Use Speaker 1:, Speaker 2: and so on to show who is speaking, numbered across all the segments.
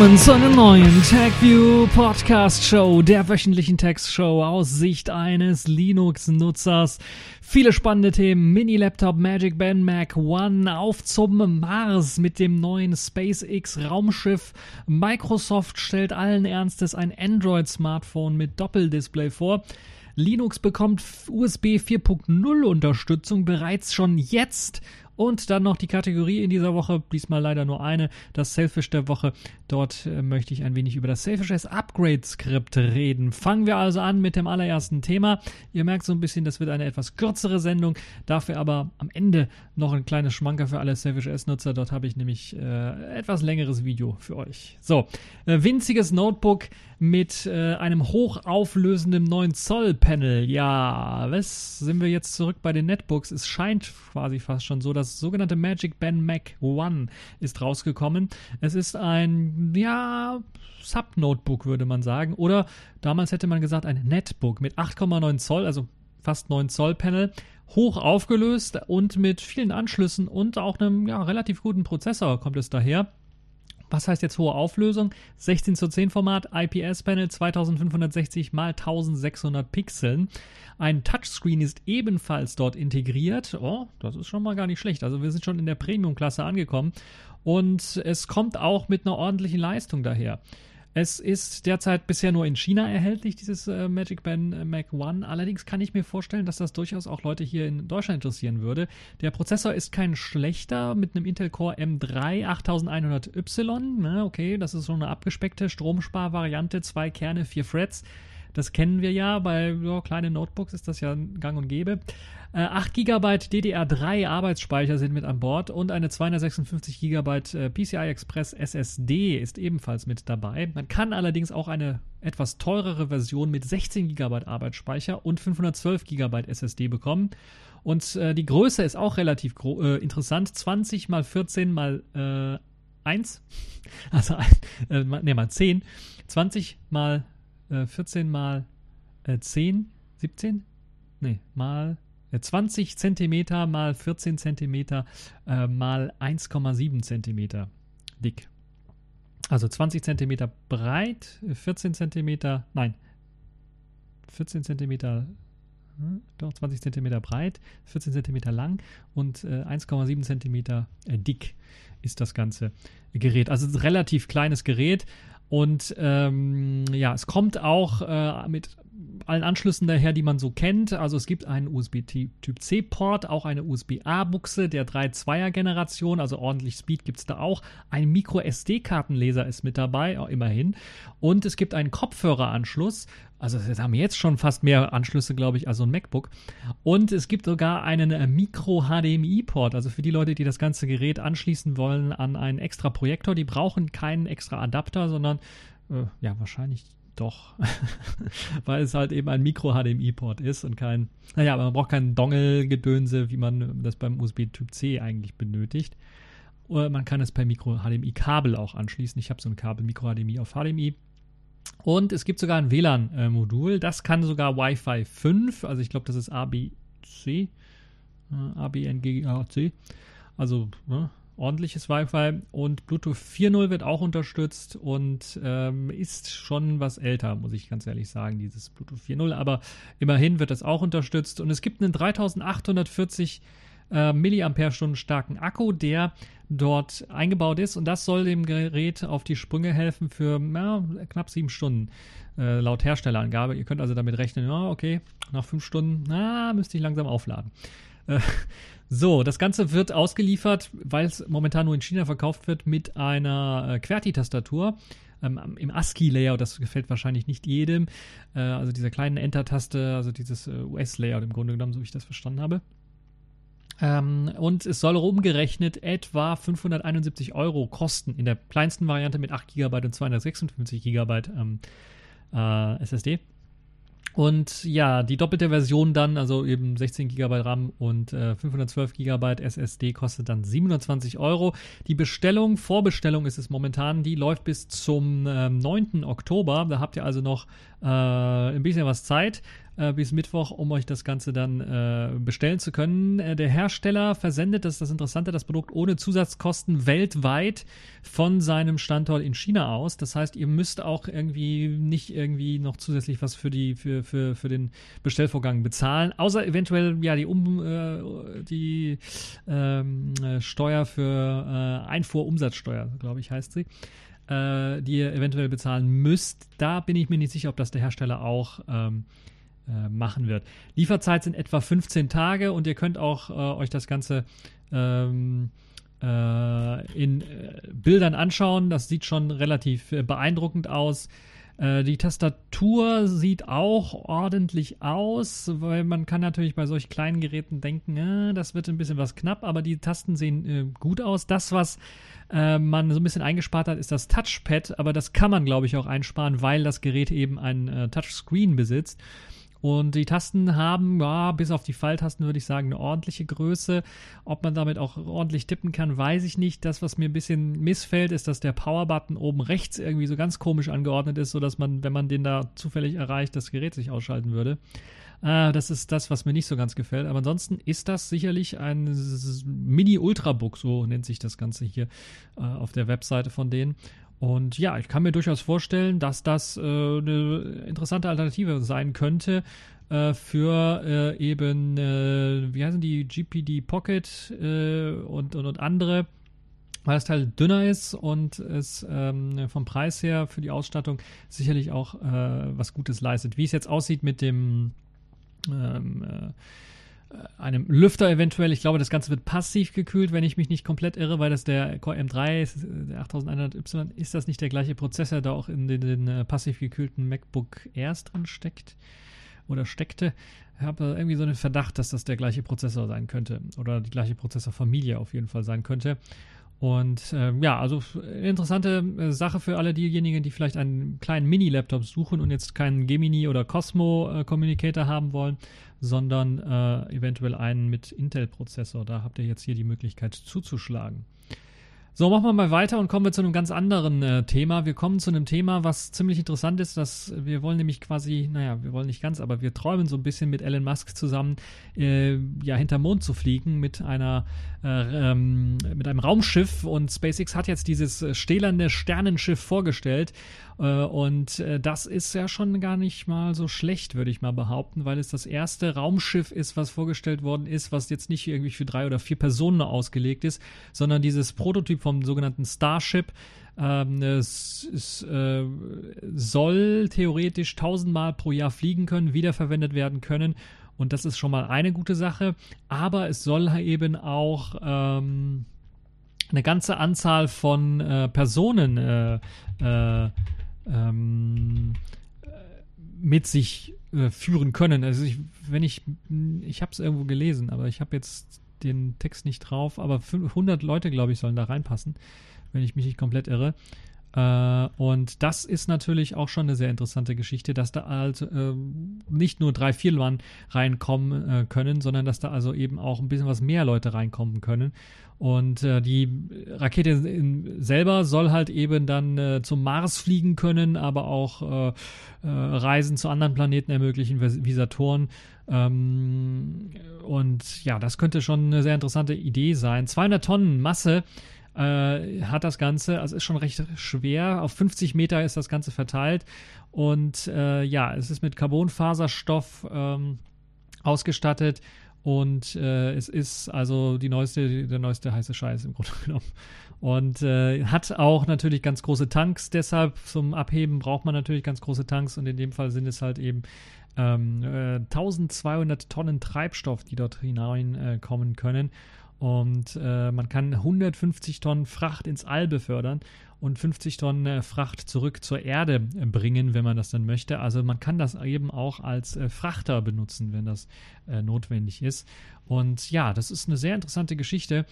Speaker 1: willkommen zu einer neuen TechView Podcast Show, der wöchentlichen Textshow aus Sicht eines Linux-Nutzers. Viele spannende Themen, Mini-Laptop Magic Band Mac One auf zum Mars mit dem neuen SpaceX Raumschiff. Microsoft stellt allen Ernstes ein Android-Smartphone mit Doppeldisplay vor. Linux bekommt USB 4.0 Unterstützung bereits schon jetzt und dann noch die Kategorie in dieser Woche, diesmal leider nur eine, das Selfish der Woche. Dort äh, möchte ich ein wenig über das Selfish S Upgrade Skript reden. Fangen wir also an mit dem allerersten Thema. Ihr merkt so ein bisschen, das wird eine etwas kürzere Sendung, dafür aber am Ende noch ein kleines Schmanker für alle Selfish S Nutzer. Dort habe ich nämlich äh, etwas längeres Video für euch. So, äh, winziges Notebook mit äh, einem hochauflösenden 9 Zoll Panel. Ja, was sind wir jetzt zurück bei den Netbooks? Es scheint quasi fast schon so, das sogenannte Magic Ben Mac One ist rausgekommen. Es ist ein, ja, Sub-Notebook, würde man sagen. Oder damals hätte man gesagt, ein Netbook mit 8,9 Zoll, also fast 9 Zoll Panel, hoch aufgelöst und mit vielen Anschlüssen und auch einem ja, relativ guten Prozessor kommt es daher. Was heißt jetzt hohe Auflösung? 16 zu 10 Format, IPS-Panel 2560 x 1600 Pixeln. Ein Touchscreen ist ebenfalls dort integriert. Oh, das ist schon mal gar nicht schlecht. Also wir sind schon in der Premium-Klasse angekommen. Und es kommt auch mit einer ordentlichen Leistung daher. Es ist derzeit bisher nur in China erhältlich, dieses äh, Magic Band äh, Mac One. Allerdings kann ich mir vorstellen, dass das durchaus auch Leute hier in Deutschland interessieren würde. Der Prozessor ist kein schlechter mit einem Intel Core M3 8100Y. Na, okay, das ist so eine abgespeckte Stromsparvariante, zwei Kerne, vier Threads. Das kennen wir ja, bei ja, kleinen Notebooks ist das ja gang und gäbe. Äh, 8 GB DDR3 Arbeitsspeicher sind mit an Bord und eine 256 GB PCI Express SSD ist ebenfalls mit dabei. Man kann allerdings auch eine etwas teurere Version mit 16 GB Arbeitsspeicher und 512 GB SSD bekommen. Und äh, die Größe ist auch relativ äh, interessant. 20 mal 14 mal äh, 1. Also, äh, ne, mal 10. 20 mal 14 äh, mal äh, 10, 17? Nee, mal äh, 20 Zentimeter mal 14 Zentimeter äh, mal 1,7 Zentimeter dick. Also 20 Zentimeter breit, 14 Zentimeter, nein, 14 Zentimeter, hm, doch 20 Zentimeter breit, 14 Zentimeter lang und äh, 1,7 Zentimeter äh, dick ist das ganze Gerät. Also relativ kleines Gerät, und ähm, ja, es kommt auch äh, mit allen Anschlüssen daher, die man so kennt. Also es gibt einen USB-Typ C-Port, auch eine USB-A-Buchse der 3.2er-Generation, also ordentlich Speed gibt es da auch. Ein Micro-SD-Kartenleser ist mit dabei, immerhin. Und es gibt einen Kopfhöreranschluss. Also wir haben jetzt schon fast mehr Anschlüsse, glaube ich, als so ein MacBook. Und es gibt sogar einen äh, Micro-HDMI-Port. Also für die Leute, die das ganze Gerät anschließen wollen an einen extra Projektor, die brauchen keinen extra Adapter, sondern äh, ja, wahrscheinlich doch. Weil es halt eben ein Micro-HDMI-Port ist und kein, naja, man braucht keinen Dongle-Gedönse, wie man das beim USB-Typ C eigentlich benötigt. Oder man kann es per Micro-HDMI-Kabel auch anschließen. Ich habe so ein Kabel Micro-HDMI auf HDMI. Und es gibt sogar ein WLAN-Modul. Das kann sogar Wi-Fi 5. Also ich glaube, das ist ABC. ABNGAC. Also ne, ordentliches Wi-Fi und Bluetooth 4.0 wird auch unterstützt und ähm, ist schon was älter, muss ich ganz ehrlich sagen, dieses Bluetooth 4.0, aber immerhin wird das auch unterstützt und es gibt einen 3840 äh, Milliampere-Stunden starken Akku, der dort eingebaut ist und das soll dem Gerät auf die Sprünge helfen für ja, knapp sieben Stunden äh, laut Herstellerangabe. Ihr könnt also damit rechnen, ja, okay, nach fünf Stunden, na, müsste ich langsam aufladen. Äh, so, das Ganze wird ausgeliefert, weil es momentan nur in China verkauft wird, mit einer äh, QWERTY-Tastatur ähm, im ASCII-Layout. Das gefällt wahrscheinlich nicht jedem. Äh, also dieser kleinen Enter-Taste, also dieses äh, US-Layout im Grunde genommen, so wie ich das verstanden habe. Ähm, und es soll umgerechnet etwa 571 Euro kosten in der kleinsten Variante mit 8 GB und 256 GB ähm, äh, SSD. Und ja, die doppelte Version dann, also eben 16 GB RAM und äh, 512 GB SSD kostet dann 720 Euro. Die Bestellung, Vorbestellung ist es momentan, die läuft bis zum äh, 9. Oktober. Da habt ihr also noch äh, ein bisschen was Zeit. Äh, bis Mittwoch, um euch das Ganze dann äh, bestellen zu können. Äh, der Hersteller versendet, das ist das Interessante, das Produkt ohne Zusatzkosten weltweit von seinem Standort in China aus. Das heißt, ihr müsst auch irgendwie nicht irgendwie noch zusätzlich was für die für, für, für den Bestellvorgang bezahlen, außer eventuell ja die um äh, die ähm, äh, Steuer für äh, Einfuhrumsatzsteuer, glaube ich, heißt sie die ihr eventuell bezahlen müsst. Da bin ich mir nicht sicher, ob das der Hersteller auch ähm, äh, machen wird. Lieferzeit sind etwa 15 Tage und ihr könnt auch äh, euch das Ganze ähm, äh, in äh, Bildern anschauen. Das sieht schon relativ beeindruckend aus. Die Tastatur sieht auch ordentlich aus, weil man kann natürlich bei solch kleinen Geräten denken, äh, das wird ein bisschen was knapp, aber die Tasten sehen äh, gut aus. Das, was äh, man so ein bisschen eingespart hat, ist das Touchpad, aber das kann man, glaube ich, auch einsparen, weil das Gerät eben ein Touchscreen besitzt. Und die Tasten haben, ja, bis auf die Pfeiltasten würde ich sagen, eine ordentliche Größe. Ob man damit auch ordentlich tippen kann, weiß ich nicht. Das, was mir ein bisschen missfällt, ist, dass der Power-Button oben rechts irgendwie so ganz komisch angeordnet ist, sodass man, wenn man den da zufällig erreicht, das Gerät sich ausschalten würde. Äh, das ist das, was mir nicht so ganz gefällt. Aber ansonsten ist das sicherlich ein Mini-Ultrabook, so nennt sich das Ganze hier äh, auf der Webseite von denen. Und ja, ich kann mir durchaus vorstellen, dass das äh, eine interessante Alternative sein könnte äh, für äh, eben, äh, wie heißen die, GPD Pocket äh, und, und, und andere, weil das Teil dünner ist und es ähm, vom Preis her für die Ausstattung sicherlich auch äh, was Gutes leistet. Wie es jetzt aussieht mit dem ähm, äh, einem Lüfter eventuell. Ich glaube, das Ganze wird passiv gekühlt, wenn ich mich nicht komplett irre, weil das der Core M3 ist, der 8100Y, ist das nicht der gleiche Prozessor, der auch in den, den äh, passiv gekühlten MacBook Airs drin steckt oder steckte. Ich habe irgendwie so einen Verdacht, dass das der gleiche Prozessor sein könnte oder die gleiche Prozessorfamilie auf jeden Fall sein könnte. Und äh, ja, also interessante äh, Sache für alle diejenigen, die vielleicht einen kleinen Mini-Laptop suchen und jetzt keinen Gemini oder Cosmo äh, Communicator haben wollen, sondern äh, eventuell einen mit Intel-Prozessor. Da habt ihr jetzt hier die Möglichkeit zuzuschlagen. So, machen wir mal weiter und kommen wir zu einem ganz anderen äh, Thema. Wir kommen zu einem Thema, was ziemlich interessant ist. Dass wir wollen nämlich quasi, naja, wir wollen nicht ganz, aber wir träumen so ein bisschen mit Elon Musk zusammen, äh, ja, hinterm Mond zu fliegen mit einer, äh, ähm, mit einem Raumschiff. Und SpaceX hat jetzt dieses äh, stählerne Sternenschiff vorgestellt. Äh, und äh, das ist ja schon gar nicht mal so schlecht, würde ich mal behaupten, weil es das erste Raumschiff ist, was vorgestellt worden ist, was jetzt nicht irgendwie für drei oder vier Personen ausgelegt ist, sondern dieses Prototyp vom sogenannten Starship. Ähm, es, es äh, soll theoretisch tausendmal pro Jahr fliegen können, wiederverwendet werden können. Und das ist schon mal eine gute Sache. Aber es soll eben auch ähm, eine ganze Anzahl von äh, Personen äh, äh, ähm, mit sich äh, führen können. Also ich, wenn ich, ich habe es irgendwo gelesen, aber ich habe jetzt den Text nicht drauf, aber 100 Leute, glaube ich, sollen da reinpassen, wenn ich mich nicht komplett irre. Äh, und das ist natürlich auch schon eine sehr interessante Geschichte, dass da also äh, nicht nur drei, vier Mann reinkommen äh, können, sondern dass da also eben auch ein bisschen was mehr Leute reinkommen können. Und äh, die Rakete in, selber soll halt eben dann äh, zum Mars fliegen können, aber auch äh, Reisen zu anderen Planeten ermöglichen, wie Saturn. Ähm, und ja, das könnte schon eine sehr interessante Idee sein. 200 Tonnen Masse äh, hat das Ganze, also ist schon recht schwer. Auf 50 Meter ist das Ganze verteilt. Und äh, ja, es ist mit Carbonfaserstoff ähm, ausgestattet und äh, es ist also die neueste, der neueste heiße Scheiß im Grunde genommen. Und äh, hat auch natürlich ganz große Tanks, deshalb zum Abheben braucht man natürlich ganz große Tanks und in dem Fall sind es halt eben ähm, äh, 1200 Tonnen Treibstoff, die dort hineinkommen können. Und äh, man kann 150 Tonnen Fracht ins All befördern und 50 Tonnen äh, Fracht zurück zur Erde äh, bringen, wenn man das dann möchte. Also man kann das eben auch als äh, Frachter benutzen, wenn das notwendig ist. Und ja, das ist eine sehr interessante Geschichte.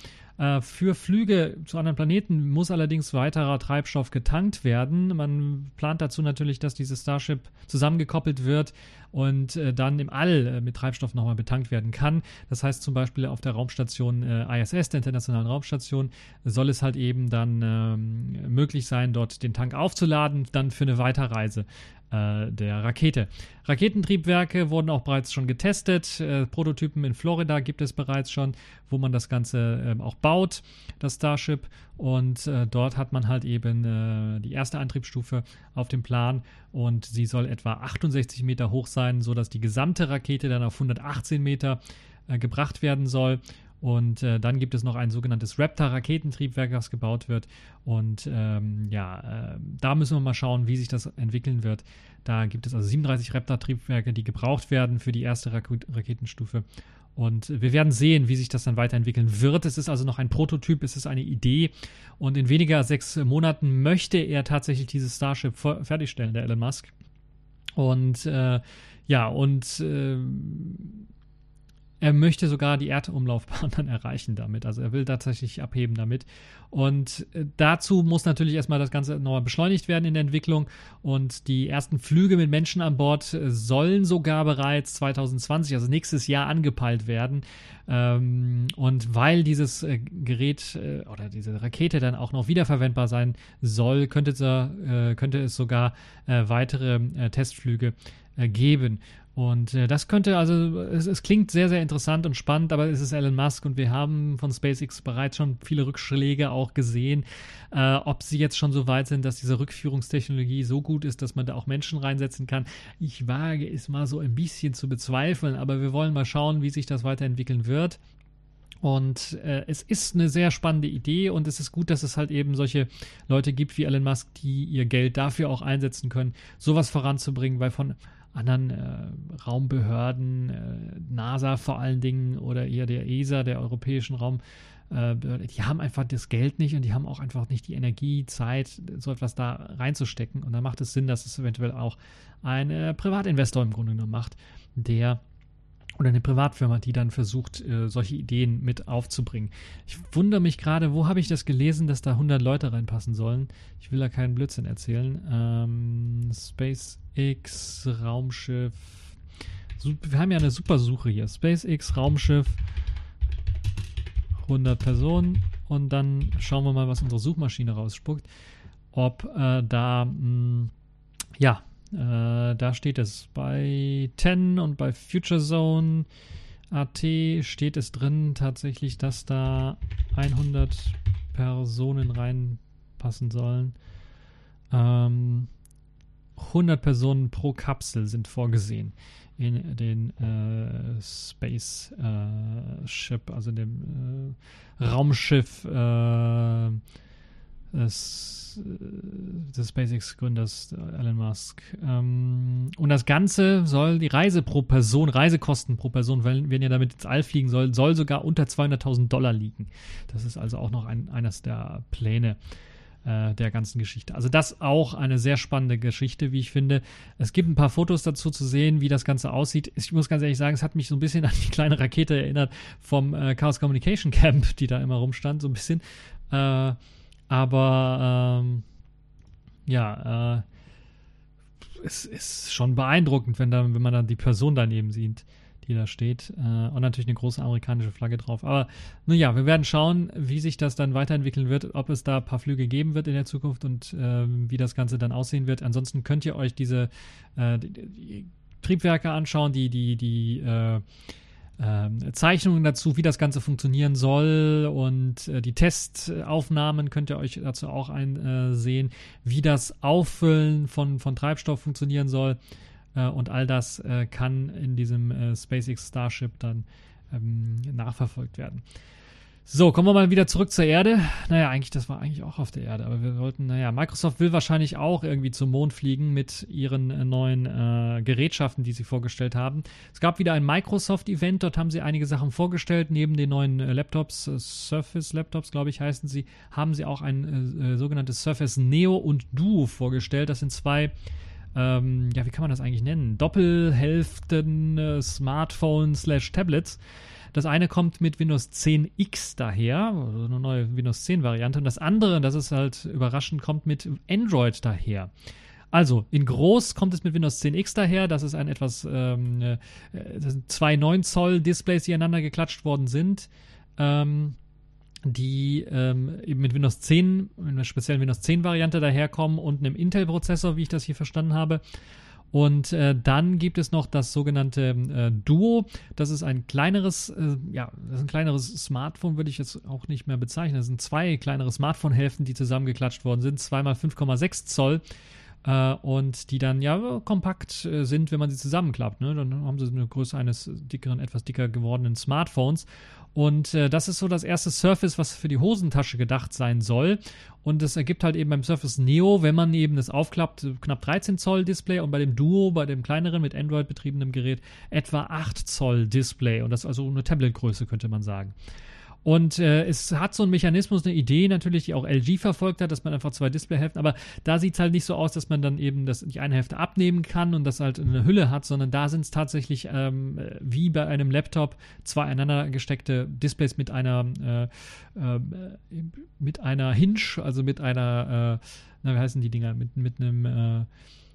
Speaker 1: Für Flüge zu anderen Planeten muss allerdings weiterer Treibstoff getankt werden. Man plant dazu natürlich, dass dieses Starship zusammengekoppelt wird und dann im All mit Treibstoff nochmal betankt werden kann. Das heißt zum Beispiel auf der Raumstation ISS, der Internationalen Raumstation, soll es halt eben dann ähm, möglich sein, dort den Tank aufzuladen, dann für eine Weiterreise äh, der Rakete. Raketentriebwerke wurden auch bereits schon getestet. Äh, Prototypen in Florida gibt es bereits schon, wo man das Ganze äh, auch baut, das Starship. Und äh, dort hat man halt eben äh, die erste Antriebsstufe auf dem Plan und sie soll etwa 68 Meter hoch sein, sodass die gesamte Rakete dann auf 118 Meter äh, gebracht werden soll. Und äh, dann gibt es noch ein sogenanntes Raptor-Raketentriebwerk, das gebaut wird. Und ähm, ja, äh, da müssen wir mal schauen, wie sich das entwickeln wird. Da gibt es also 37 Raptor-Triebwerke, die gebraucht werden für die erste Rak Raketenstufe. Und wir werden sehen, wie sich das dann weiterentwickeln wird. Es ist also noch ein Prototyp, es ist eine Idee. Und in weniger als sechs Monaten möchte er tatsächlich dieses Starship fertigstellen, der Elon Musk. Und äh, ja, und äh, er möchte sogar die Erdumlaufbahn dann erreichen damit. Also er will tatsächlich abheben damit. Und äh, dazu muss natürlich erstmal das Ganze nochmal beschleunigt werden in der Entwicklung. Und die ersten Flüge mit Menschen an Bord äh, sollen sogar bereits 2020, also nächstes Jahr, angepeilt werden. Ähm, und weil dieses äh, Gerät oder diese Rakete dann auch noch wiederverwendbar sein soll, könnte es, könnte es sogar weitere Testflüge geben. Und äh, das könnte also, es, es, klingt sehr, sehr interessant und spannend, aber es ist Elon Musk und wir haben von SpaceX bereits schon viele Rückschläge auch gesehen. Äh, ob sie jetzt schon so weit sind, dass diese Rückführungstechnologie so gut ist, dass man da auch Menschen reinsetzen kann. Ich wage es mal so ein bisschen zu bezweifeln, aber wir wollen mal schauen, wie sich das weiterentwickeln wird. Und äh, es ist eine sehr spannende Idee und es ist gut, dass es halt eben solche Leute gibt wie Elon Musk, die ihr Geld dafür auch einsetzen können, sowas voranzubringen, weil von anderen äh, Raumbehörden, äh, NASA vor allen Dingen oder eher der ESA, der Europäischen Raumbehörde, die haben einfach das Geld nicht und die haben auch einfach nicht die Energie, Zeit, so etwas da reinzustecken. Und da macht es Sinn, dass es eventuell auch ein äh, Privatinvestor im Grunde genommen macht, der oder eine Privatfirma, die dann versucht, äh, solche Ideen mit aufzubringen. Ich wundere mich gerade, wo habe ich das gelesen, dass da 100 Leute reinpassen sollen? Ich will da keinen Blödsinn erzählen. Ähm, SpaceX Raumschiff. Wir haben ja eine super Suche hier. SpaceX Raumschiff 100 Personen und dann schauen wir mal, was unsere Suchmaschine rausspuckt. Ob äh, da mh, hm, ja äh, da steht es bei 10 und bei Future Zone AT steht es drin tatsächlich, dass da 100 Personen reinpassen sollen. Ähm, 100 Personen pro Kapsel sind vorgesehen in den äh, Space äh, Ship, also dem äh, Raumschiff äh, des, äh, des SpaceX-Gründers Elon Musk. Ähm, und das Ganze soll die Reise pro Person, Reisekosten pro Person, wenn, wenn ihr damit ins All fliegen soll, soll sogar unter 200.000 Dollar liegen. Das ist also auch noch ein, eines der Pläne äh, der ganzen Geschichte. Also das auch eine sehr spannende Geschichte, wie ich finde. Es gibt ein paar Fotos dazu zu sehen, wie das Ganze aussieht. Ich muss ganz ehrlich sagen, es hat mich so ein bisschen an die kleine Rakete erinnert vom äh, Chaos Communication Camp, die da immer rumstand, so ein bisschen. Äh, aber ähm, ja, äh, es ist schon beeindruckend, wenn, da, wenn man dann die Person daneben sieht, die da steht. Äh, und natürlich eine große amerikanische Flagge drauf. Aber nun ja, wir werden schauen, wie sich das dann weiterentwickeln wird, ob es da ein paar Flüge geben wird in der Zukunft und äh, wie das Ganze dann aussehen wird. Ansonsten könnt ihr euch diese äh, die, die Triebwerke anschauen, die, die, die äh, ähm, Zeichnungen dazu, wie das Ganze funktionieren soll und äh, die Testaufnahmen könnt ihr euch dazu auch einsehen, wie das Auffüllen von, von Treibstoff funktionieren soll äh, und all das äh, kann in diesem äh, SpaceX Starship dann ähm, nachverfolgt werden. So, kommen wir mal wieder zurück zur Erde. Naja, eigentlich, das war eigentlich auch auf der Erde, aber wir wollten, naja, Microsoft will wahrscheinlich auch irgendwie zum Mond fliegen mit ihren äh, neuen äh, Gerätschaften, die sie vorgestellt haben. Es gab wieder ein Microsoft-Event, dort haben sie einige Sachen vorgestellt. Neben den neuen äh, Laptops, äh, Surface-Laptops, glaube ich, heißen sie, haben sie auch ein äh, äh, sogenanntes Surface Neo und Duo vorgestellt. Das sind zwei ähm, ja, wie kann man das eigentlich nennen? Doppelhälften Smartphones slash Tablets. Das eine kommt mit Windows 10 X daher, also eine neue Windows 10 Variante, und das andere, das ist halt überraschend, kommt mit Android daher. Also, in groß kommt es mit Windows 10X daher. Das ist ein etwas, ähm, äh, sind zwei 9 Zoll Displays, die aneinander geklatscht worden sind. Ähm, die ähm, eben mit Windows 10, in einer speziellen Windows 10 Variante daherkommen und einem Intel-Prozessor, wie ich das hier verstanden habe. Und äh, dann gibt es noch das sogenannte äh, Duo. Das ist ein kleineres, äh, ja, ein kleineres Smartphone, würde ich jetzt auch nicht mehr bezeichnen. Das sind zwei kleinere Smartphone-Hälften, die zusammengeklatscht worden sind. Zweimal 5,6 Zoll äh, und die dann ja kompakt äh, sind, wenn man sie zusammenklappt. Ne? Dann haben sie eine Größe eines dickeren, etwas dicker gewordenen Smartphones. Und äh, das ist so das erste Surface, was für die Hosentasche gedacht sein soll. Und es ergibt halt eben beim Surface Neo, wenn man eben das aufklappt, knapp 13 Zoll Display und bei dem Duo, bei dem kleineren mit Android betriebenem Gerät, etwa 8 Zoll Display. Und das ist also eine Tabletgröße, könnte man sagen. Und äh, es hat so einen Mechanismus, eine Idee natürlich, die auch LG verfolgt hat, dass man einfach zwei Displayhälften, aber da sieht es halt nicht so aus, dass man dann eben das, die eine Hälfte abnehmen kann und das halt eine Hülle hat, sondern da sind es tatsächlich ähm, wie bei einem Laptop zwei einander gesteckte Displays mit einer äh, äh, mit einer Hinge, also mit einer, äh, na, wie heißen die Dinger, mit, mit einem äh,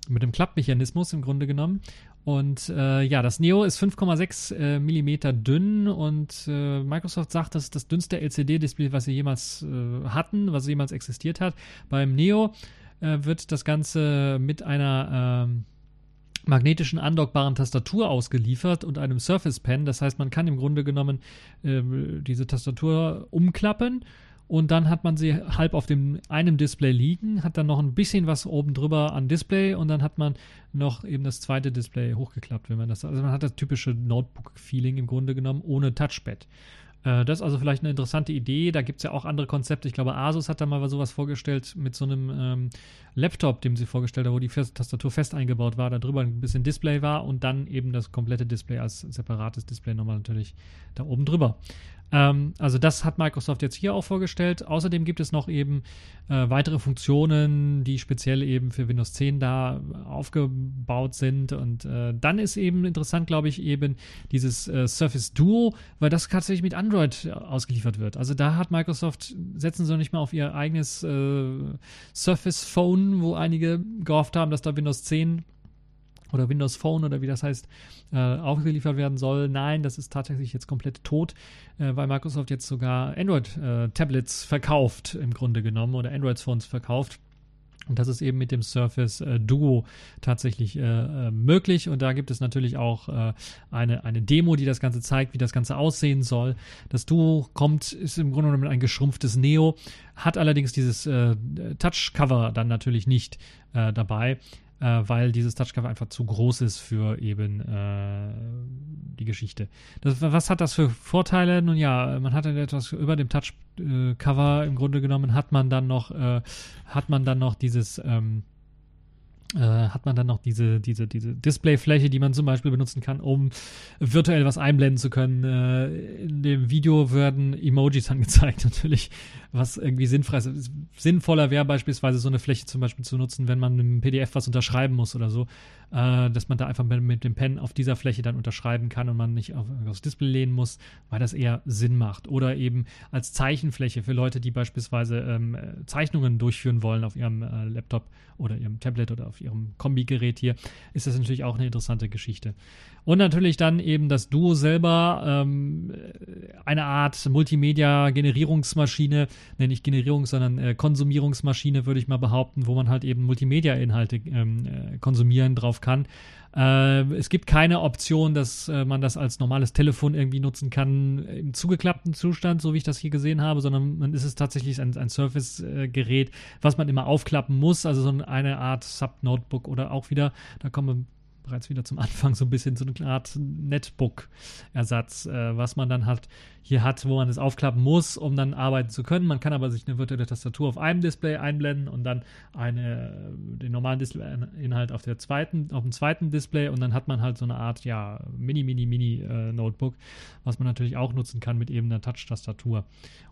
Speaker 1: mit einem Klappmechanismus im Grunde genommen. Und äh, ja, das Neo ist 5,6 äh, Millimeter dünn und äh, Microsoft sagt, das ist das dünnste LCD-Display, was sie jemals äh, hatten, was jemals existiert hat. Beim Neo äh, wird das Ganze mit einer ähm, magnetischen andockbaren Tastatur ausgeliefert und einem Surface Pen. Das heißt, man kann im Grunde genommen äh, diese Tastatur umklappen und dann hat man sie halb auf dem einem Display liegen, hat dann noch ein bisschen was oben drüber an Display und dann hat man noch eben das zweite Display hochgeklappt, wenn man das, also man hat das typische Notebook-Feeling im Grunde genommen ohne Touchpad. Äh, das ist also vielleicht eine interessante Idee. Da gibt es ja auch andere Konzepte. Ich glaube, Asus hat da mal sowas vorgestellt mit so einem ähm, Laptop, dem sie vorgestellt haben, wo die Tastatur fest eingebaut war, da drüber ein bisschen Display war und dann eben das komplette Display als separates Display nochmal natürlich da oben drüber. Ähm, also das hat Microsoft jetzt hier auch vorgestellt. Außerdem gibt es noch eben äh, weitere Funktionen, die speziell eben für Windows 10 da aufgebaut sind. Und äh, dann ist eben interessant, glaube ich, eben dieses äh, Surface Duo, weil das tatsächlich mit Android ausgeliefert wird. Also da hat Microsoft, setzen sie noch nicht mal auf ihr eigenes äh, Surface Phone, wo einige gehofft haben, dass da Windows 10 oder Windows Phone oder wie das heißt, äh, ausgeliefert werden soll. Nein, das ist tatsächlich jetzt komplett tot, äh, weil Microsoft jetzt sogar Android-Tablets äh, verkauft, im Grunde genommen, oder Android-Phones verkauft. Und das ist eben mit dem Surface äh, Duo tatsächlich äh, äh, möglich. Und da gibt es natürlich auch äh, eine, eine Demo, die das Ganze zeigt, wie das Ganze aussehen soll. Das Duo kommt, ist im Grunde genommen ein geschrumpftes Neo, hat allerdings dieses äh, Touch-Cover dann natürlich nicht dabei äh, weil dieses Touchcover einfach zu groß ist für eben äh, die Geschichte. Das, was hat das für Vorteile? Nun ja, man hat etwas über dem Touchcover im Grunde genommen hat man dann noch äh, hat man dann noch dieses ähm, äh, hat man dann noch diese, diese, diese Displayfläche, die man zum Beispiel benutzen kann, um virtuell was einblenden zu können. Äh, in dem Video werden Emojis angezeigt, natürlich, was irgendwie sinnfrei ist. Sinnvoller wäre beispielsweise so eine Fläche zum Beispiel zu nutzen, wenn man im PDF was unterschreiben muss oder so, äh, dass man da einfach mit, mit, dem Pen auf dieser Fläche dann unterschreiben kann und man nicht auf, aufs Display lehnen muss, weil das eher Sinn macht. Oder eben als Zeichenfläche für Leute, die beispielsweise ähm, Zeichnungen durchführen wollen auf ihrem äh, Laptop oder ihrem Tablet oder auf ihrem Kombigerät hier, ist das natürlich auch eine interessante Geschichte. Und natürlich dann eben das Duo selber, ähm, eine Art Multimedia-Generierungsmaschine, nenne ich Generierung, sondern äh, Konsumierungsmaschine, würde ich mal behaupten, wo man halt eben Multimedia-Inhalte ähm, äh, konsumieren drauf kann. Äh, es gibt keine Option, dass äh, man das als normales Telefon irgendwie nutzen kann im zugeklappten Zustand, so wie ich das hier gesehen habe, sondern man ist es tatsächlich ein, ein Surface-Gerät, was man immer aufklappen muss, also so eine Art Sub-Notebook oder auch wieder, da kommen wir bereits wieder zum Anfang so ein bisschen so eine Art Netbook-Ersatz, äh, was man dann halt hier hat, wo man es aufklappen muss, um dann arbeiten zu können. Man kann aber sich eine virtuelle Tastatur auf einem Display einblenden und dann eine, den normalen Display-Inhalt auf der zweiten, auf dem zweiten Display und dann hat man halt so eine Art, ja, Mini, Mini, Mini äh, was man natürlich auch nutzen kann mit eben einer Touch-Tastatur.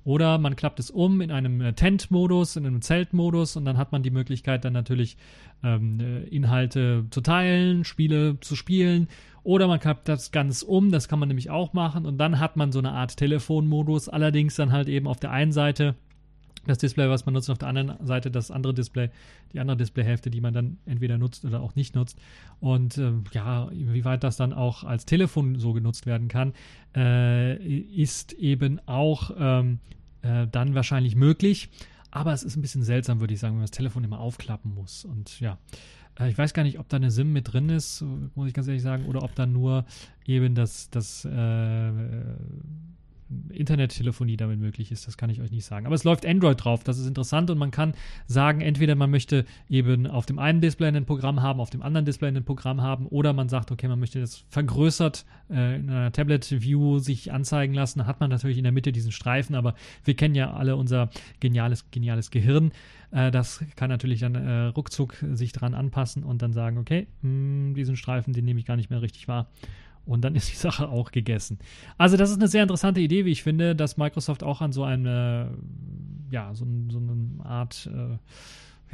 Speaker 1: Oder man klappt es um in einem äh, Tent-Modus, in einem Zelt-Modus und dann hat man die Möglichkeit dann natürlich ähm, äh, Inhalte zu teilen, Spiele zu spielen oder man klappt das ganz um, das kann man nämlich auch machen und dann hat man so eine Art Telefonmodus, allerdings dann halt eben auf der einen Seite das Display, was man nutzt, auf der anderen Seite das andere Display, die andere Displayhälfte, die man dann entweder nutzt oder auch nicht nutzt. Und äh, ja, inwieweit das dann auch als Telefon so genutzt werden kann, äh, ist eben auch ähm, äh, dann wahrscheinlich möglich. Aber es ist ein bisschen seltsam, würde ich sagen, wenn man das Telefon immer aufklappen muss. Und ja, ich weiß gar nicht, ob da eine SIM mit drin ist, muss ich ganz ehrlich sagen, oder ob da nur eben das, das äh, Internettelefonie damit möglich ist, das kann ich euch nicht sagen. Aber es läuft Android drauf, das ist interessant und man kann sagen, entweder man möchte eben auf dem einen Display ein Programm haben, auf dem anderen Display ein Programm haben oder man sagt, okay, man möchte das vergrößert äh, in einer Tablet-View sich anzeigen lassen, hat man natürlich in der Mitte diesen Streifen, aber wir kennen ja alle unser geniales, geniales Gehirn. Äh, das kann natürlich dann äh, ruckzuck sich dran anpassen und dann sagen, okay, mh, hm, diesen Streifen, den nehme ich gar nicht mehr richtig wahr und dann ist die Sache auch gegessen. Also, das ist eine sehr interessante Idee, wie ich finde, dass Microsoft auch an so eine, ja, so, so eine Art, äh,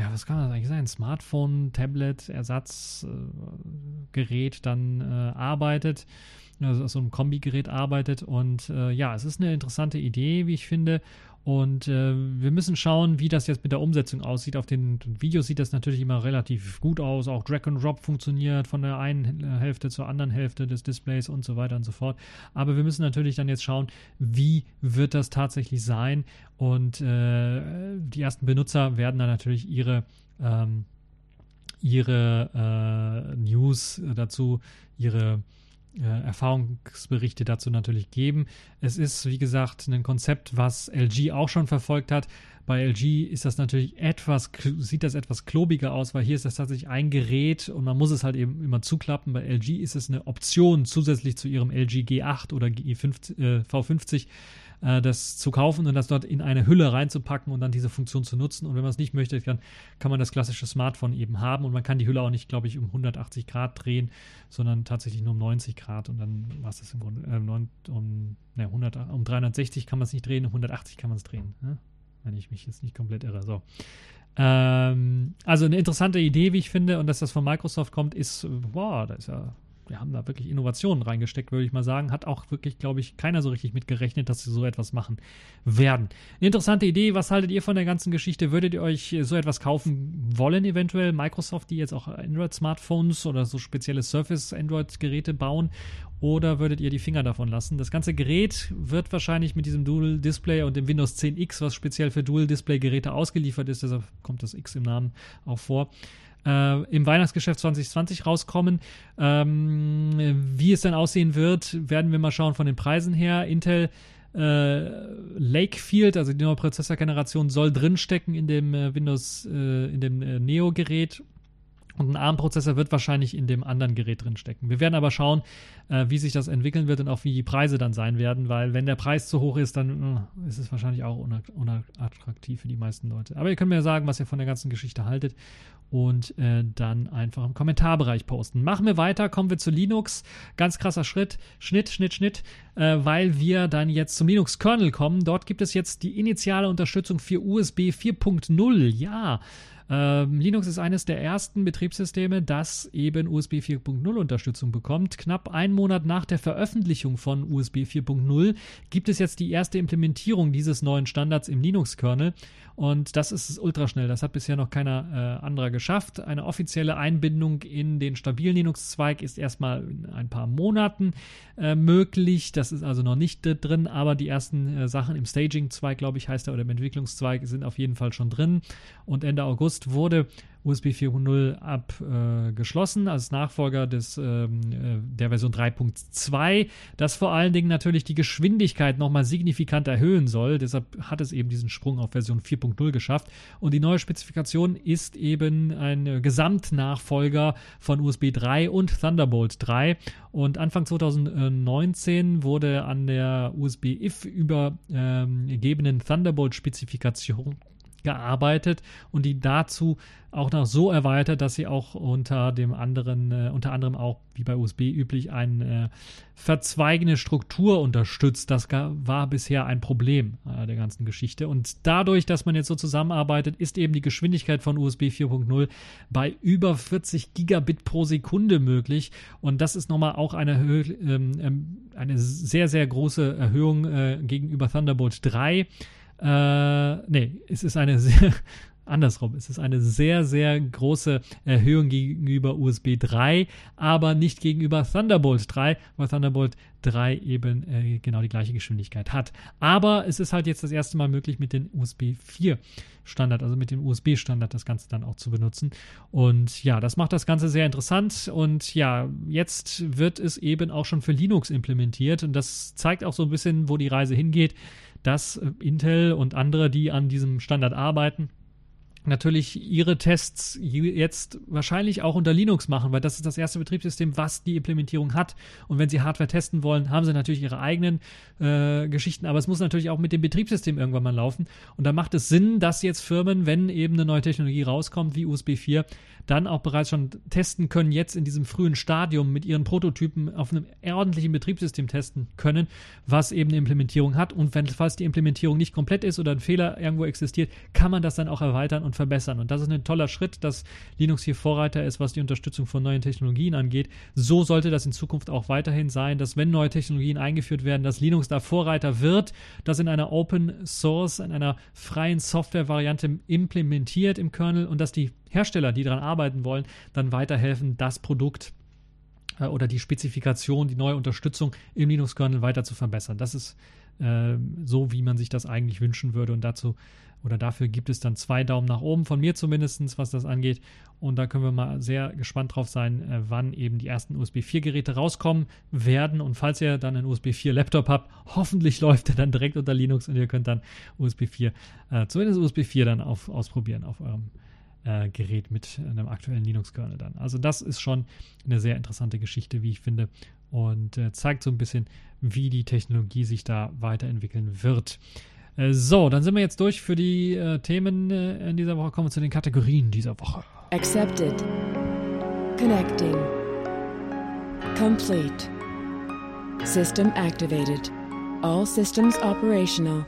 Speaker 1: ja, was kann das eigentlich sein? Smartphone, Tablet, Ersatzgerät äh, dann äh, arbeitet, also so ein Kombigerät arbeitet. Und äh, ja, es ist eine interessante Idee, wie ich finde. Und äh, wir müssen schauen, wie das jetzt mit der Umsetzung aussieht. Auf den Videos sieht das natürlich immer relativ gut aus. Auch Drag and Drop funktioniert von der einen Hälfte zur anderen Hälfte des Displays und so weiter und so fort. Aber wir müssen natürlich dann jetzt schauen, wie wird das tatsächlich sein. Und äh, die ersten Benutzer werden dann natürlich ihre ähm, ihre äh, News dazu, ihre Erfahrungsberichte dazu natürlich geben. Es ist, wie gesagt, ein Konzept, was LG auch schon verfolgt hat. Bei LG ist das natürlich etwas, sieht das etwas klobiger aus, weil hier ist das tatsächlich ein Gerät und man muss es halt eben immer zuklappen. Bei LG ist es eine Option zusätzlich zu ihrem LG G8 oder G50, äh, V50 äh, das zu kaufen und das dort in eine Hülle reinzupacken und dann diese Funktion zu nutzen. Und wenn man es nicht möchte, dann kann man das klassische Smartphone eben haben und man kann die Hülle auch nicht, glaube ich, um 180 Grad drehen, sondern tatsächlich nur um 90 Grad und dann war es das im Grunde äh, um, ne, 100, um 360 kann man es nicht drehen, um 180 kann man es drehen. Ne? Wenn ich mich jetzt nicht komplett irre. So. Ähm, also eine interessante Idee, wie ich finde, und dass das von Microsoft kommt, ist, boah, da ist ja wir haben da wirklich Innovationen reingesteckt, würde ich mal sagen. Hat auch wirklich, glaube ich, keiner so richtig mitgerechnet, dass sie so etwas machen werden. Eine interessante Idee. Was haltet ihr von der ganzen Geschichte? Würdet ihr euch so etwas kaufen wollen, eventuell? Microsoft, die jetzt auch Android-Smartphones oder so spezielle Surface-Android-Geräte bauen? Oder würdet ihr die Finger davon lassen? Das ganze Gerät wird wahrscheinlich mit diesem Dual Display und dem Windows 10X, was speziell für Dual Display Geräte ausgeliefert ist, deshalb kommt das X im Namen auch vor, äh, im Weihnachtsgeschäft 2020 rauskommen. Ähm, wie es dann aussehen wird, werden wir mal schauen von den Preisen her. Intel äh, Lakefield, also die neue Prozessorgeneration, soll drinstecken in dem äh, Windows, äh, in dem Neo-Gerät und ein ARM-Prozessor wird wahrscheinlich in dem anderen Gerät drin stecken. Wir werden aber schauen, äh, wie sich das entwickeln wird und auch wie die Preise dann sein werden, weil wenn der Preis zu hoch ist, dann äh, ist es wahrscheinlich auch unattraktiv für die meisten Leute. Aber ihr könnt mir sagen, was ihr von der ganzen Geschichte haltet und äh, dann einfach im Kommentarbereich posten. Machen wir weiter, kommen wir zu Linux. Ganz krasser Schritt, Schnitt, Schnitt, Schnitt, äh, weil wir dann jetzt zum Linux-Kernel kommen. Dort gibt es jetzt die initiale Unterstützung für USB 4.0. Ja, ähm, Linux ist eines der ersten Betriebssysteme, das eben USB 4.0 Unterstützung bekommt. Knapp einen Monat nach der Veröffentlichung von USB 4.0 gibt es jetzt die erste Implementierung dieses neuen Standards im Linux-Kernel. Und das ist ultraschnell. Das hat bisher noch keiner äh, anderer geschafft. Eine offizielle Einbindung in den stabilen Linux-Zweig ist erstmal in ein paar Monaten äh, möglich. Das ist also noch nicht drin, aber die ersten äh, Sachen im Staging-Zweig, glaube ich, heißt er, oder im Entwicklungszweig sind auf jeden Fall schon drin. Und Ende August wurde USB 4.0 abgeschlossen äh, als Nachfolger des, ähm, äh, der Version 3.2, das vor allen Dingen natürlich die Geschwindigkeit nochmal signifikant erhöhen soll. Deshalb hat es eben diesen Sprung auf Version 4.0 geschafft. Und die neue Spezifikation ist eben ein Gesamtnachfolger von USB 3 und Thunderbolt 3. Und Anfang 2019 wurde an der USB-IF übergebenen Thunderbolt-Spezifikation gearbeitet und die dazu auch noch so erweitert, dass sie auch unter dem anderen, äh, unter anderem auch wie bei USB üblich eine äh, verzweigende Struktur unterstützt. Das war bisher ein Problem äh, der ganzen Geschichte. Und dadurch, dass man jetzt so zusammenarbeitet, ist eben die Geschwindigkeit von USB 4.0 bei über 40 Gigabit pro Sekunde möglich. Und das ist nochmal auch eine, ähm, ähm, eine sehr, sehr große Erhöhung äh, gegenüber Thunderbolt 3. Äh, nee, es ist eine sehr, andersrum. Es ist eine sehr, sehr große Erhöhung gegenüber USB 3, aber nicht gegenüber Thunderbolt 3, weil Thunderbolt 3 eben äh, genau die gleiche Geschwindigkeit hat. Aber es ist halt jetzt das erste Mal möglich mit dem USB 4 Standard, also mit dem USB-Standard das Ganze dann auch zu benutzen. Und ja, das macht das Ganze sehr interessant. Und ja, jetzt wird es eben auch schon für Linux implementiert. Und das zeigt auch so ein bisschen, wo die Reise hingeht, dass äh, Intel und andere, die an diesem Standard arbeiten, natürlich ihre Tests jetzt wahrscheinlich auch unter Linux machen, weil das ist das erste Betriebssystem, was die Implementierung hat. Und wenn sie Hardware testen wollen, haben sie natürlich ihre eigenen äh, Geschichten, aber es muss natürlich auch mit dem Betriebssystem irgendwann mal laufen. Und da macht es Sinn, dass jetzt Firmen, wenn eben eine neue Technologie rauskommt, wie USB 4, dann auch bereits schon testen können, jetzt in diesem frühen Stadium mit ihren Prototypen auf einem ordentlichen Betriebssystem testen können, was eben eine Implementierung hat. Und wenn, falls die Implementierung nicht komplett ist oder ein Fehler irgendwo existiert, kann man das dann auch erweitern und verbessern. Und das ist ein toller Schritt, dass Linux hier Vorreiter ist, was die Unterstützung von neuen Technologien angeht. So sollte das in Zukunft auch weiterhin sein, dass wenn neue Technologien eingeführt werden, dass Linux da Vorreiter wird, das in einer Open Source, in einer freien Software-Variante implementiert im Kernel und dass die Hersteller, die daran arbeiten wollen, dann weiterhelfen, das Produkt äh, oder die Spezifikation, die neue Unterstützung im Linux-Kernel weiter zu verbessern. Das ist äh, so, wie man sich das eigentlich wünschen würde. Und dazu oder dafür gibt es dann zwei Daumen nach oben, von mir zumindest, was das angeht. Und da können wir mal sehr gespannt drauf sein, äh, wann eben die ersten USB 4-Geräte rauskommen werden. Und falls ihr dann einen USB 4 Laptop habt, hoffentlich läuft er dann direkt unter Linux und ihr könnt dann USB 4, äh, zumindest USB 4 dann auf, ausprobieren auf eurem äh, Gerät mit einem aktuellen Linux-Kernel dann. Also das ist schon eine sehr interessante Geschichte, wie ich finde. Und äh, zeigt so ein bisschen, wie die Technologie sich da weiterentwickeln wird. Äh, so, dann sind wir jetzt durch für die äh, Themen äh, in dieser Woche. Kommen wir zu den Kategorien dieser Woche.
Speaker 2: Accepted. Connecting. Complete. System activated. All systems operational.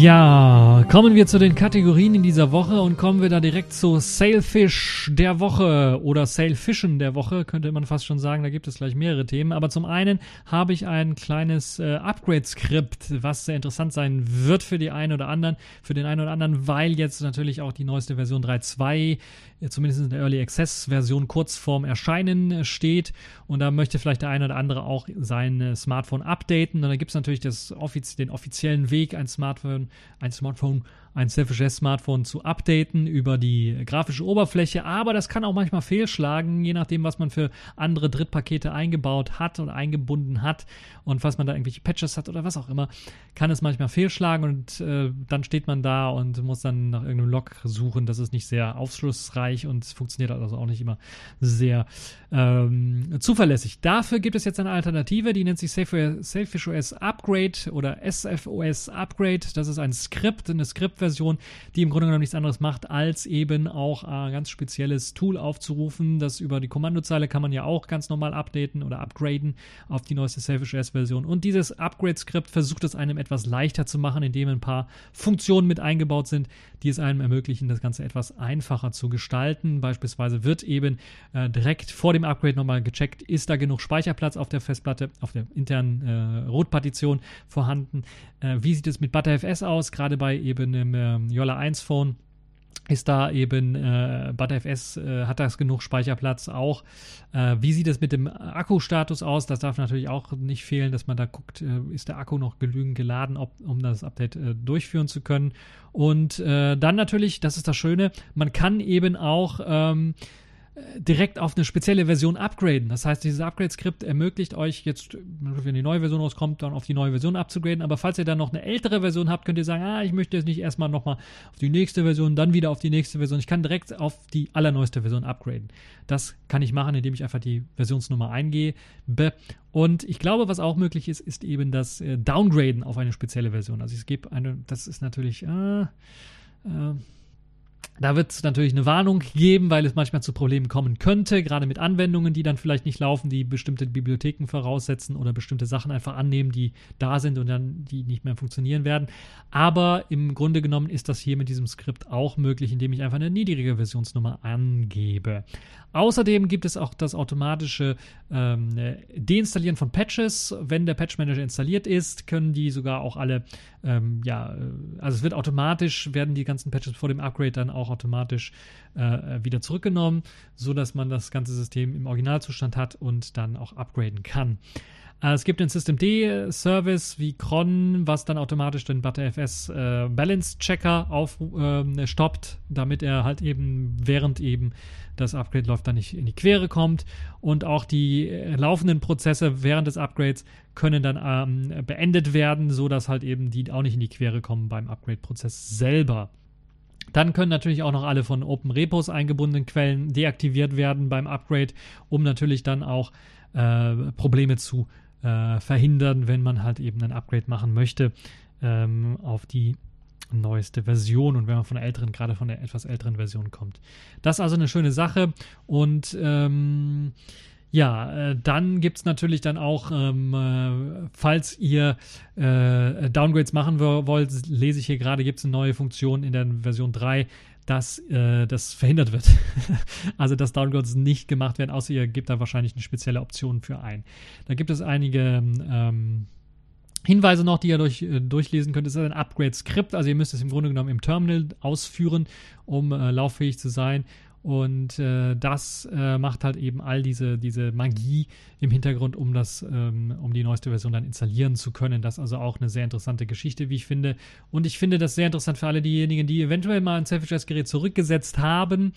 Speaker 1: Ja, kommen wir zu den Kategorien in dieser Woche und kommen wir da direkt zu Sailfish der Woche oder Sailfischen der Woche, könnte man fast schon sagen. Da gibt es gleich mehrere Themen. Aber zum einen habe ich ein kleines äh, Upgrade-Skript, was sehr interessant sein wird für die einen oder anderen, für den einen oder anderen, weil jetzt natürlich auch die neueste Version 3.2 zumindest in der Early Access Version kurz vorm Erscheinen äh, steht. Und da möchte vielleicht der eine oder andere auch sein äh, Smartphone updaten. Und da gibt es natürlich das, den offiziellen Weg, ein Smartphone, ein Smartphone ein Selfish Smartphone zu updaten über die grafische Oberfläche, aber das kann auch manchmal fehlschlagen, je nachdem, was man für andere Drittpakete eingebaut hat oder eingebunden hat und was man da irgendwelche Patches hat oder was auch immer, kann es manchmal fehlschlagen und äh, dann steht man da und muss dann nach irgendeinem Log suchen. Das ist nicht sehr aufschlussreich und funktioniert also auch nicht immer sehr ähm, zuverlässig. Dafür gibt es jetzt eine Alternative, die nennt sich Selfish OS Upgrade oder SFOS Upgrade. Das ist ein Skript, eine Skript Version, die im Grunde genommen nichts anderes macht, als eben auch ein ganz spezielles Tool aufzurufen. Das über die Kommandozeile kann man ja auch ganz normal updaten oder upgraden auf die neueste Selfish OS-Version. Und dieses Upgrade-Skript versucht es einem etwas leichter zu machen, indem ein paar Funktionen mit eingebaut sind, die es einem ermöglichen, das Ganze etwas einfacher zu gestalten. Beispielsweise wird eben äh, direkt vor dem Upgrade nochmal gecheckt, ist da genug Speicherplatz auf der Festplatte, auf der internen äh, Rotpartition vorhanden. Äh, wie sieht es mit ButterFS aus? Gerade bei eben einem ähm, Yola 1 Phone ist da eben äh, ButterFS, äh, hat das genug Speicherplatz auch. Äh, wie sieht es mit dem Akkustatus aus? Das darf natürlich auch nicht fehlen, dass man da guckt, äh, ist der Akku noch genügend geladen, ob, um das Update äh, durchführen zu können. Und äh, dann natürlich, das ist das Schöne, man kann eben auch ähm, direkt auf eine spezielle Version upgraden. Das heißt, dieses Upgrade-Skript ermöglicht euch jetzt, wenn die neue Version rauskommt, dann auf die neue Version abzugraden. Aber falls ihr dann noch eine ältere Version habt, könnt ihr sagen, ah, ich möchte jetzt nicht erstmal nochmal auf die nächste Version, dann wieder auf die nächste Version. Ich kann direkt auf die allerneueste Version upgraden. Das kann ich machen, indem ich einfach die Versionsnummer eingebe. Und ich glaube, was auch möglich ist, ist eben das äh, Downgraden auf eine spezielle Version. Also es gibt eine, das ist natürlich, äh, äh, Da wird es natürlich eine Warnung geben, weil es manchmal zu Problemen kommen könnte, gerade mit Anwendungen, die dann vielleicht nicht laufen, die bestimmte Bibliotheken voraussetzen oder bestimmte Sachen einfach annehmen, die da sind und dann die nicht mehr funktionieren werden. Aber im Grunde genommen ist das hier mit diesem Skript auch möglich, indem ich einfach eine niedrige Versionsnummer angebe. Außerdem gibt es auch das automatische ähm, Deinstallieren von Patches. Wenn der Patch Manager installiert ist, können die sogar auch alle, ähm, ja, äh, also es wird automatisch, werden die ganzen Patches vor dem Upgrade dann auch automatisch äh, wieder zurückgenommen, sodass man das ganze System im Originalzustand hat und dann auch upgraden kann. Äh, es gibt den Systemd-Service wie Cron, was dann automatisch den ButterFS äh, Balance Checker aufstoppt, äh, damit er halt eben während eben das Upgrade läuft, dann nicht in die Quere kommt. Und auch die äh, laufenden Prozesse während des Upgrades können dann ähm, beendet werden, sodass halt eben die auch nicht in die Quere kommen beim Upgrade-Prozess selber. Dann können natürlich auch noch alle von Open Repos eingebundenen Quellen deaktiviert werden beim Upgrade, um natürlich dann auch äh, Probleme zu äh, verhindern, wenn man halt eben ein Upgrade machen möchte ähm, auf die neueste Version und wenn man von der älteren, gerade von der etwas älteren Version kommt. Das ist also eine schöne Sache und ähm, ja, äh, dann gibt es natürlich dann auch, ähm, äh, falls ihr äh, Downgrades machen wollt, lese ich hier gerade, gibt es eine neue Funktion in der Version 3, dass äh, das verhindert wird. also dass Downgrades nicht gemacht werden, außer ihr gebt da wahrscheinlich eine spezielle Option für ein. Da gibt es einige ähm, Hinweise noch, die ihr durch, äh, durchlesen könnt. Es ist ein Upgrade-Skript, also ihr müsst es im Grunde genommen im Terminal ausführen, um äh, lauffähig zu sein. Und äh, das äh, macht halt eben all diese, diese Magie im Hintergrund, um das, ähm, um die neueste Version dann installieren zu können. Das ist also auch eine sehr interessante Geschichte, wie ich finde. Und ich finde das sehr interessant für alle diejenigen, die eventuell mal ein Selfish-Gerät zurückgesetzt haben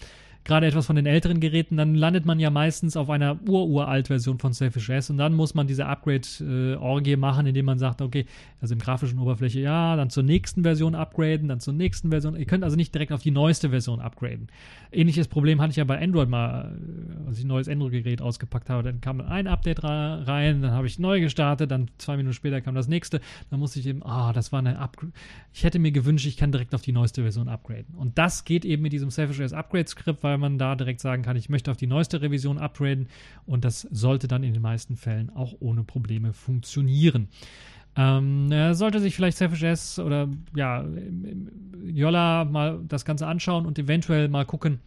Speaker 1: gerade etwas von den älteren Geräten, dann landet man ja meistens auf einer ur-uralt-Version von Selfish S und dann muss man diese Upgrade-Orgie machen, indem man sagt, okay, also im grafischen Oberfläche, ja, dann zur nächsten Version upgraden, dann zur nächsten Version. Ihr könnt also nicht direkt auf die neueste Version upgraden. Ähnliches Problem hatte ich ja bei Android mal, äh, als ich ein neues Android-Gerät ausgepackt habe. Dann kam ein Update rein, dann habe ich neu gestartet, dann zwei Minuten später kam das nächste. Dann musste ich eben, ah, oh, das war eine Upgrade. Ich hätte mir gewünscht, ich kann direkt auf die neueste Version upgraden. Und das geht eben mit diesem Selfish S Upgrade-Skript, weil weil man da direkt sagen kann, ich möchte auf die neueste Revision upgraden und das sollte dann in den meisten Fällen auch ohne Probleme funktionieren. Ähm, sollte sich vielleicht Selfish S oder ja, Yolla mal das Ganze anschauen und eventuell mal gucken,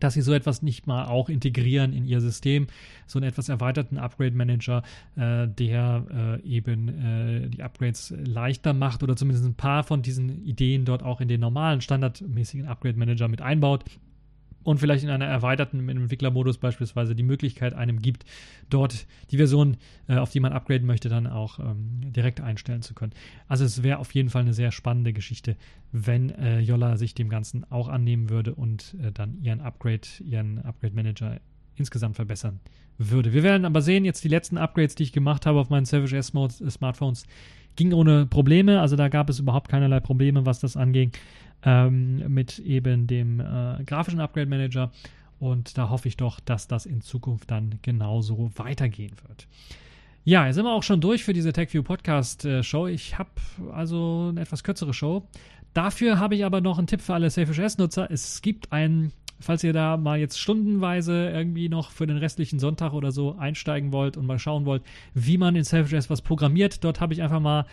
Speaker 1: dass sie so etwas nicht mal auch integrieren in ihr System, so einen etwas erweiterten Upgrade Manager, äh, der äh, eben äh, die Upgrades leichter macht oder zumindest ein paar von diesen Ideen dort auch in den normalen standardmäßigen Upgrade Manager mit einbaut und vielleicht in einer erweiterten Entwicklermodus beispielsweise die Möglichkeit einem gibt, dort die Version, äh, auf die man upgraden möchte, dann auch ähm, direkt einstellen zu können. Also es wäre auf jeden Fall eine sehr spannende Geschichte, wenn äh, sich dem Ganzen auch annehmen würde und äh, dann ihren Upgrade, ihren Upgrade Manager insgesamt verbessern würde. Wir werden aber sehen, jetzt die letzten Upgrades, die ich gemacht habe auf meinen Savage S Mode Smartphones, ging ohne Probleme. Also da gab es überhaupt keinerlei Probleme, was das anging ähm, mit eben dem äh, grafischen Upgrade Manager. Und da hoffe ich doch, dass das in Zukunft dann genauso weitergehen wird. Ja, jetzt sind wir auch schon durch für diese TechView Podcast äh, Show. Ich habe also eine etwas kürzere Show. Dafür habe ich aber noch einen Tipp für alle Selfish S-Nutzer. Es gibt einen, falls ihr da mal jetzt stundenweise irgendwie noch für den restlichen Sonntag oder so einsteigen wollt und mal schauen wollt, wie man in Selfish S was programmiert. Dort habe ich einfach mal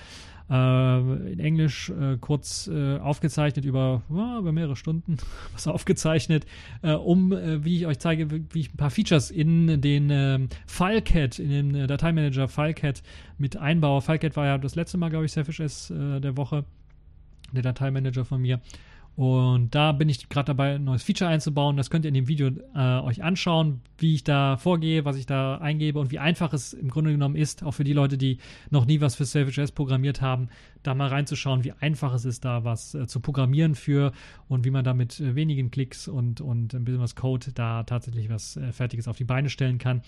Speaker 1: äh, in Englisch äh, kurz äh, aufgezeichnet über, über mehrere Stunden was aufgezeichnet, äh, um, äh, wie ich euch zeige, wie ich ein paar Features in den ähm, FileCat, in den äh, Dateimanager FileCat mit einbaue. FileCat war ja das letzte Mal, glaube ich, Selfish S der Woche, der Dateimanager von mir. Und da bin ich gerade dabei, ein neues Feature einzubauen. Das könnt ihr in dem Video äh, euch anschauen, wie ich da vorgehe, was ich da eingebe und wie einfach es im Grunde genommen ist, auch für die Leute, die noch nie was für Selfish S programmiert haben, da mal reinzuschauen, wie einfach es ist, da was äh, zu programmieren für und wie man da mit äh, wenigen Klicks und, und ein bisschen was Code da tatsächlich was äh, Fertiges auf die Beine stellen kann.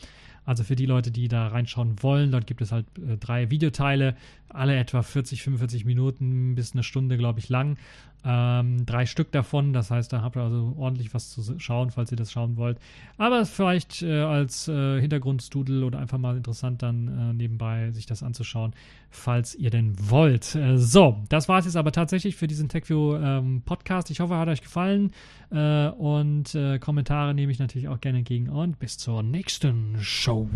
Speaker 1: Also für die Leute, die da reinschauen wollen, dort gibt es halt äh, drei Videoteile, alle etwa 40, 45 Minuten bis eine Stunde, glaube ich, lang. Ähm, drei Stück davon, das heißt, da habt ihr also ordentlich was zu schauen, falls ihr das schauen wollt. Aber vielleicht äh, als äh, Hintergrundstudel oder einfach mal interessant dann nebenbei sich das anzuschauen, falls ihr denn wollt. Äh, so, das war es jetzt aber tatsächlich für diesen TechView ähm, Podcast. Ich hoffe, hat euch gefallen. Äh, und äh, Kommentare nehme ich natürlich auch gerne entgegen. Und bis zur nächsten Show.